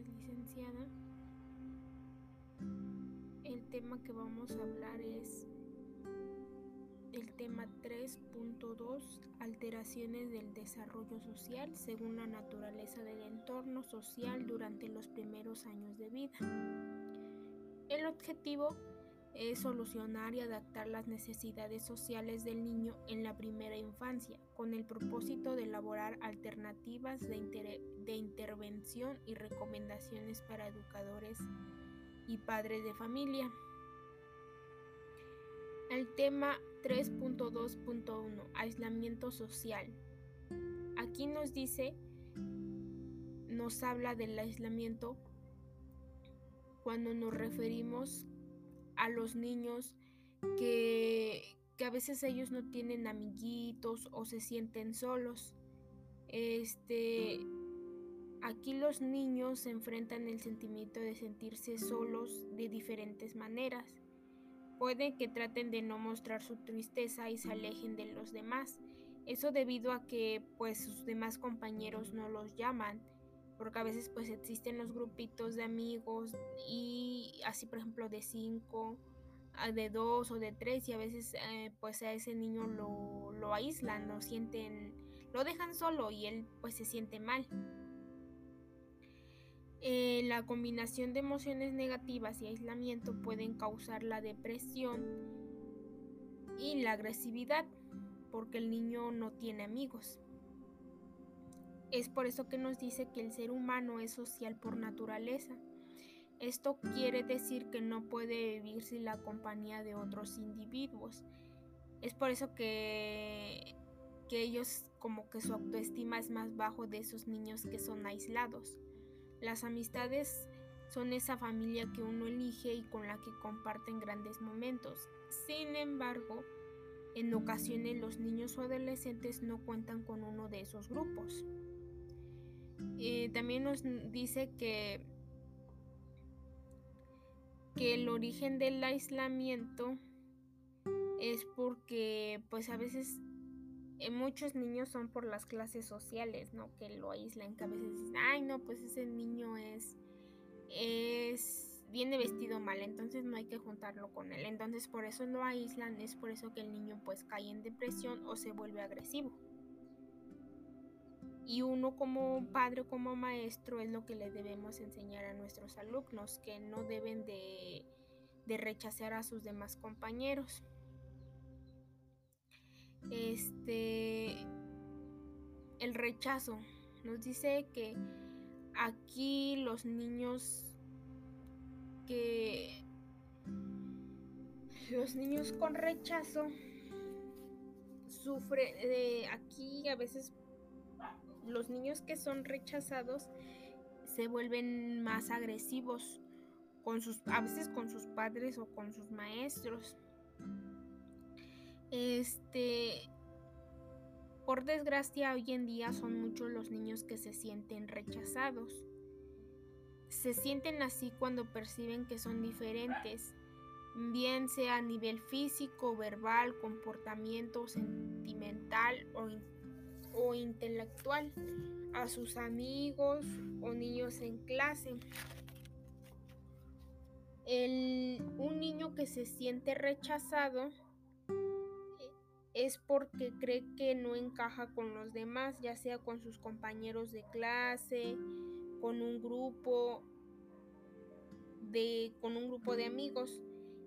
licenciada. El tema que vamos a hablar es el tema 3.2, alteraciones del desarrollo social según la naturaleza del entorno social durante los primeros años de vida. El objetivo es solucionar y adaptar las necesidades sociales del niño en la primera infancia, con el propósito de elaborar alternativas de, de intervención y recomendaciones para educadores y padres de familia. El tema 3.2.1 Aislamiento social. Aquí nos dice, nos habla del aislamiento cuando nos referimos a los niños que, que a veces ellos no tienen amiguitos o se sienten solos. Este, aquí los niños se enfrentan el sentimiento de sentirse solos de diferentes maneras. Puede que traten de no mostrar su tristeza y se alejen de los demás. Eso debido a que pues sus demás compañeros no los llaman porque a veces pues existen los grupitos de amigos y así por ejemplo de cinco, de dos o de tres y a veces eh, pues a ese niño lo, lo aíslan, lo sienten, lo dejan solo y él pues se siente mal. Eh, la combinación de emociones negativas y aislamiento pueden causar la depresión y la agresividad porque el niño no tiene amigos. Es por eso que nos dice que el ser humano es social por naturaleza. Esto quiere decir que no puede vivir sin la compañía de otros individuos. Es por eso que, que ellos como que su autoestima es más bajo de esos niños que son aislados. Las amistades son esa familia que uno elige y con la que comparten grandes momentos. Sin embargo, en ocasiones los niños o adolescentes no cuentan con uno de esos grupos. Eh, también nos dice que, que el origen del aislamiento es porque pues a veces eh, muchos niños son por las clases sociales, ¿no? Que lo aíslan, que a veces dicen, ay no, pues ese niño es, es, viene vestido mal, entonces no hay que juntarlo con él. Entonces por eso lo aíslan, es por eso que el niño pues cae en depresión o se vuelve agresivo. Y uno como padre o como maestro es lo que le debemos enseñar a nuestros alumnos, que no deben de, rechazar a sus demás compañeros. Este, el rechazo nos dice que aquí los niños que los niños con rechazo sufren de aquí a veces los niños que son rechazados se vuelven más agresivos con sus a veces con sus padres o con sus maestros. Este por desgracia hoy en día son muchos los niños que se sienten rechazados. Se sienten así cuando perciben que son diferentes, bien sea a nivel físico, verbal, comportamiento, sentimental o o intelectual a sus amigos o niños en clase. un niño que se siente rechazado es porque cree que no encaja con los demás, ya sea con sus compañeros de clase, con un grupo de, con un grupo de amigos.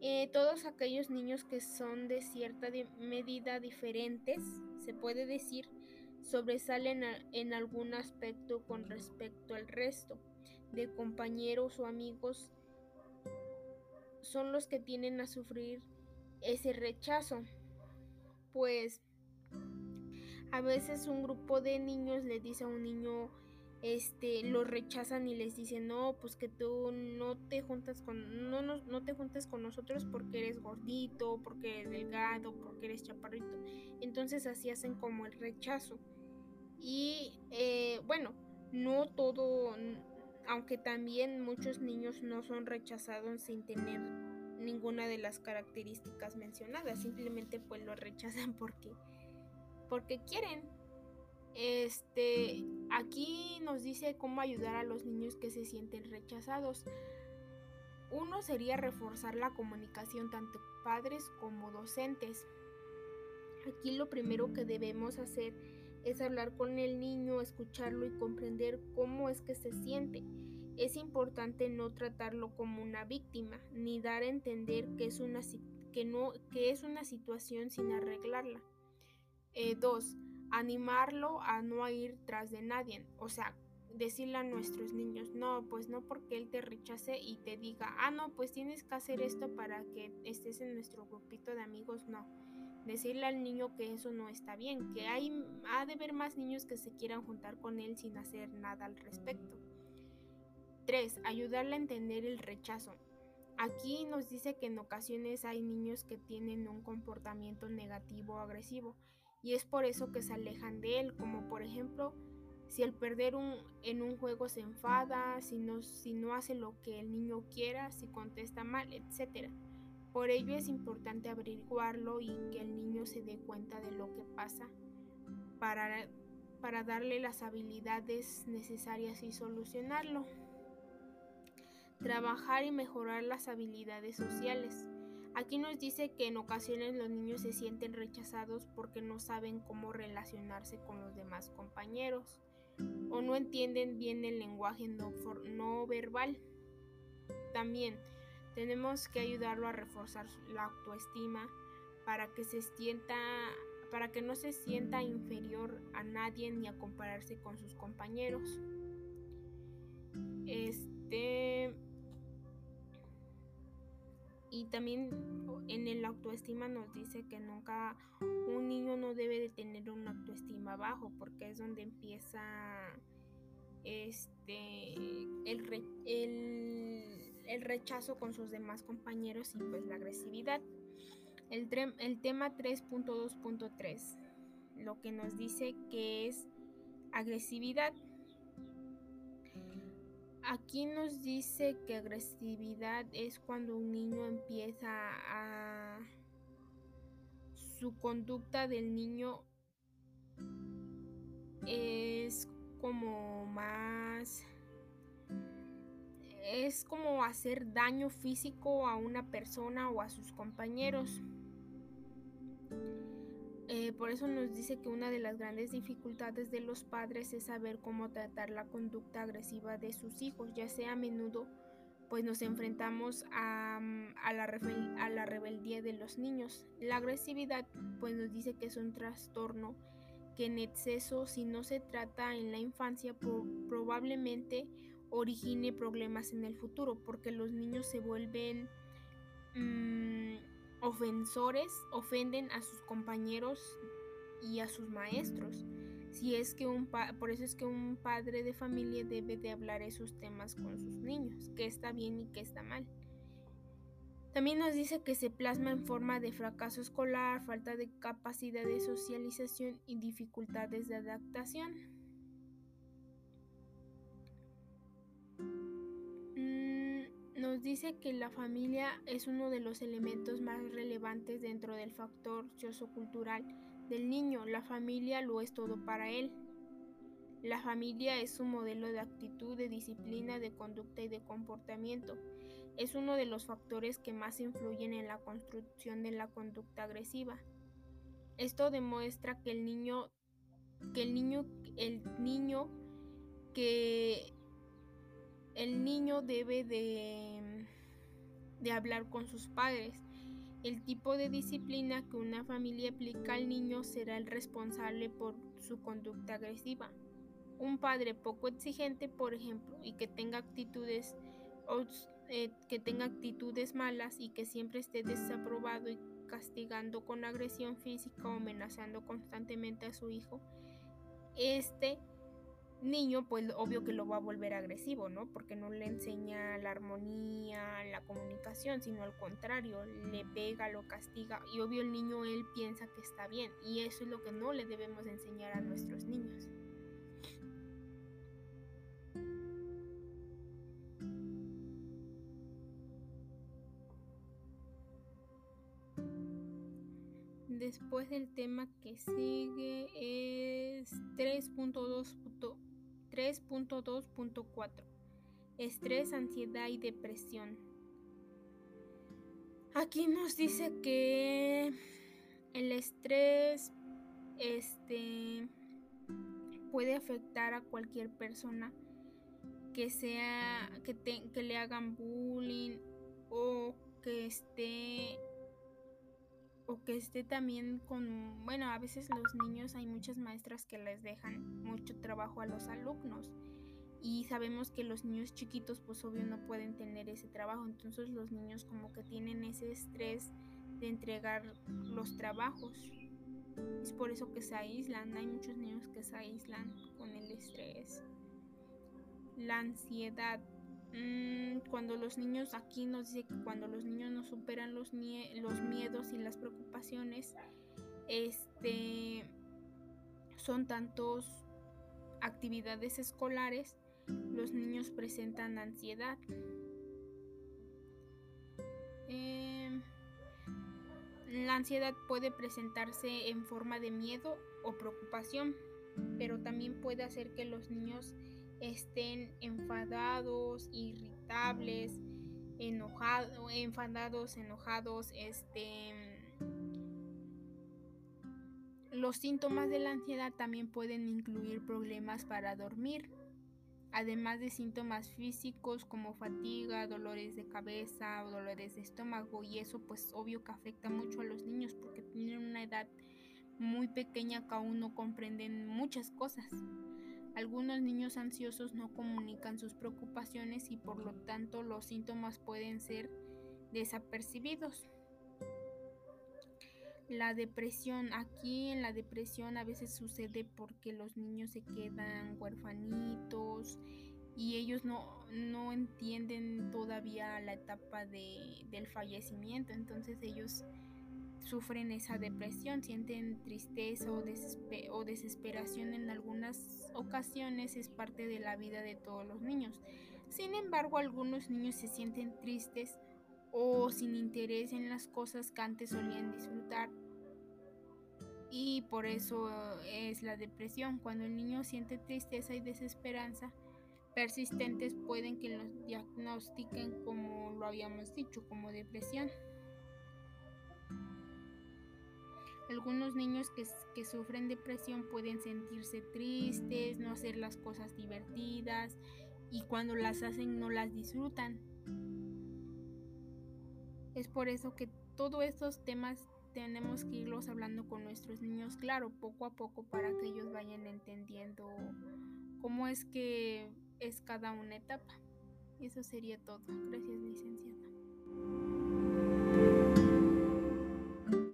Eh, todos aquellos niños que son de cierta medida diferentes, se puede decir, sobresalen en algún aspecto con respecto al resto de compañeros o amigos son los que tienen a sufrir ese rechazo. Pues a veces un grupo de niños le dice a un niño, este, lo rechazan y les dicen, no, pues que tú no te juntas con, no, no, te con nosotros porque eres gordito, porque eres delgado, porque eres chaparrito. Entonces así hacen como el rechazo. Y eh, bueno, no todo, aunque también muchos niños no son rechazados sin tener ninguna de las características mencionadas, simplemente pues lo rechazan porque, porque quieren. Este, aquí nos dice cómo ayudar a los niños que se sienten rechazados. Uno sería reforzar la comunicación tanto padres como docentes. Aquí lo primero que debemos hacer es hablar con el niño, escucharlo y comprender cómo es que se siente. Es importante no tratarlo como una víctima, ni dar a entender que es una, que no, que es una situación sin arreglarla. 2. Eh, animarlo a no ir tras de nadie. O sea, decirle a nuestros niños, no, pues no porque él te rechace y te diga, ah, no, pues tienes que hacer esto para que estés en nuestro grupito de amigos, no. Decirle al niño que eso no está bien, que hay, ha de haber más niños que se quieran juntar con él sin hacer nada al respecto. 3. Ayudarle a entender el rechazo. Aquí nos dice que en ocasiones hay niños que tienen un comportamiento negativo o agresivo y es por eso que se alejan de él, como por ejemplo si al perder un, en un juego se enfada, si no, si no hace lo que el niño quiera, si contesta mal, etc. Por ello es importante averiguarlo y que el niño se dé cuenta de lo que pasa para, para darle las habilidades necesarias y solucionarlo. Trabajar y mejorar las habilidades sociales. Aquí nos dice que en ocasiones los niños se sienten rechazados porque no saben cómo relacionarse con los demás compañeros o no entienden bien el lenguaje no, verbal. También tenemos que ayudarlo a reforzar la autoestima para que se sienta para que no se sienta inferior a nadie ni a compararse con sus compañeros. Este y también en el autoestima nos dice que nunca un niño no debe de tener una autoestima bajo porque es donde empieza este el, el, rechazo con sus demás compañeros y pues la agresividad. El, el tema 3.2.3 lo que nos dice que es agresividad Aquí nos dice que agresividad es cuando un niño empieza a... Su conducta del niño es como más... Es como hacer daño físico a una persona o a sus compañeros. Eh, por eso nos dice que una de las grandes dificultades de los padres es saber cómo tratar la conducta agresiva de sus hijos, ya sea a menudo pues nos enfrentamos a, la, a la, rebeldía de los niños. La agresividad pues nos dice que es un trastorno que en exceso si no se trata en la infancia probablemente origine problemas en el futuro porque los niños se vuelven... Mm, ofensores ofenden a sus compañeros y a sus maestros. Si es que un por eso es que un padre de familia debe de hablar esos temas con sus niños, qué está bien y qué está mal. También nos dice que se plasma en forma de fracaso escolar, falta de capacidad de socialización y dificultades de adaptación. Nos dice que la familia es uno de los elementos más relevantes dentro del factor sociocultural del niño. La familia lo es todo para él. La familia es un modelo de actitud, de disciplina, de conducta y de comportamiento. Es uno de los factores que más influyen en la construcción de la conducta agresiva. Esto demuestra que el niño que el niño el niño que el niño debe de, de hablar con sus padres. El tipo de disciplina que una familia aplica al niño será el responsable por su conducta agresiva. Un padre poco exigente, por ejemplo, y que tenga actitudes eh, que tenga actitudes malas y que siempre esté desaprobado y castigando con agresión física o amenazando constantemente a su hijo, este niño, pues obvio que lo va a volver agresivo, ¿no? Porque no le enseña la armonía, la comunicación, sino al contrario, le pega, lo castiga y obvio el niño él piensa que está bien y eso es lo que no le debemos enseñar a nuestros niños. después del tema que sigue es 3.2.4. Estrés, ansiedad y depresión. Aquí nos dice que el estrés este puede afectar a cualquier persona que sea que, que le hagan bullying o que esté o que esté también con bueno a veces los niños hay muchas maestras que les dejan mucho trabajo a los alumnos y sabemos que los niños chiquitos pues obvio no pueden tener ese trabajo entonces los niños como que tienen ese estrés de entregar los trabajos es por eso que se aíslan. Hay muchos niños que se aíslan con el estrés. La ansiedad. Mm, cuando los niños, aquí nos dice que cuando los niños no superan los, los miedos y las preocupaciones, este, son tantos actividades escolares, los niños presentan ansiedad. La ansiedad puede presentarse en forma de miedo o preocupación, pero también puede hacer que los niños estén enfadados, irritables, enojados, enfadados, enojados, este los síntomas de la ansiedad también pueden incluir problemas para dormir, además de síntomas físicos como fatiga, dolores de cabeza o dolores de estómago y eso pues obvio que afecta mucho a los niños porque tienen una edad muy pequeña que aún no comprenden muchas cosas. Algunos niños ansiosos no comunican sus preocupaciones y por lo tanto los síntomas pueden ser desapercibidos. La depresión, aquí en la depresión a veces sucede porque los niños se quedan huerfanitos y ellos no, no entienden todavía la etapa de, del fallecimiento, entonces ellos sufren esa depresión, sienten tristeza o, o desesperación en algunas ocasiones, es parte de la vida de todos los niños. Sin embargo, algunos niños se sienten tristes o sin interés en las cosas que antes solían disfrutar y por eso es la depresión. Cuando el niño siente tristeza y desesperanza persistentes pueden que los diagnostiquen como lo habíamos dicho, como depresión. Algunos niños que, sufren depresión pueden sentirse tristes, no hacer las cosas divertidas y cuando las hacen no las disfrutan. Es por eso que todos estos temas tenemos que irlos hablando con nuestros niños, claro, poco a poco para que ellos vayan entendiendo cómo es que es cada una etapa. Eso sería todo. Gracias, licenciada.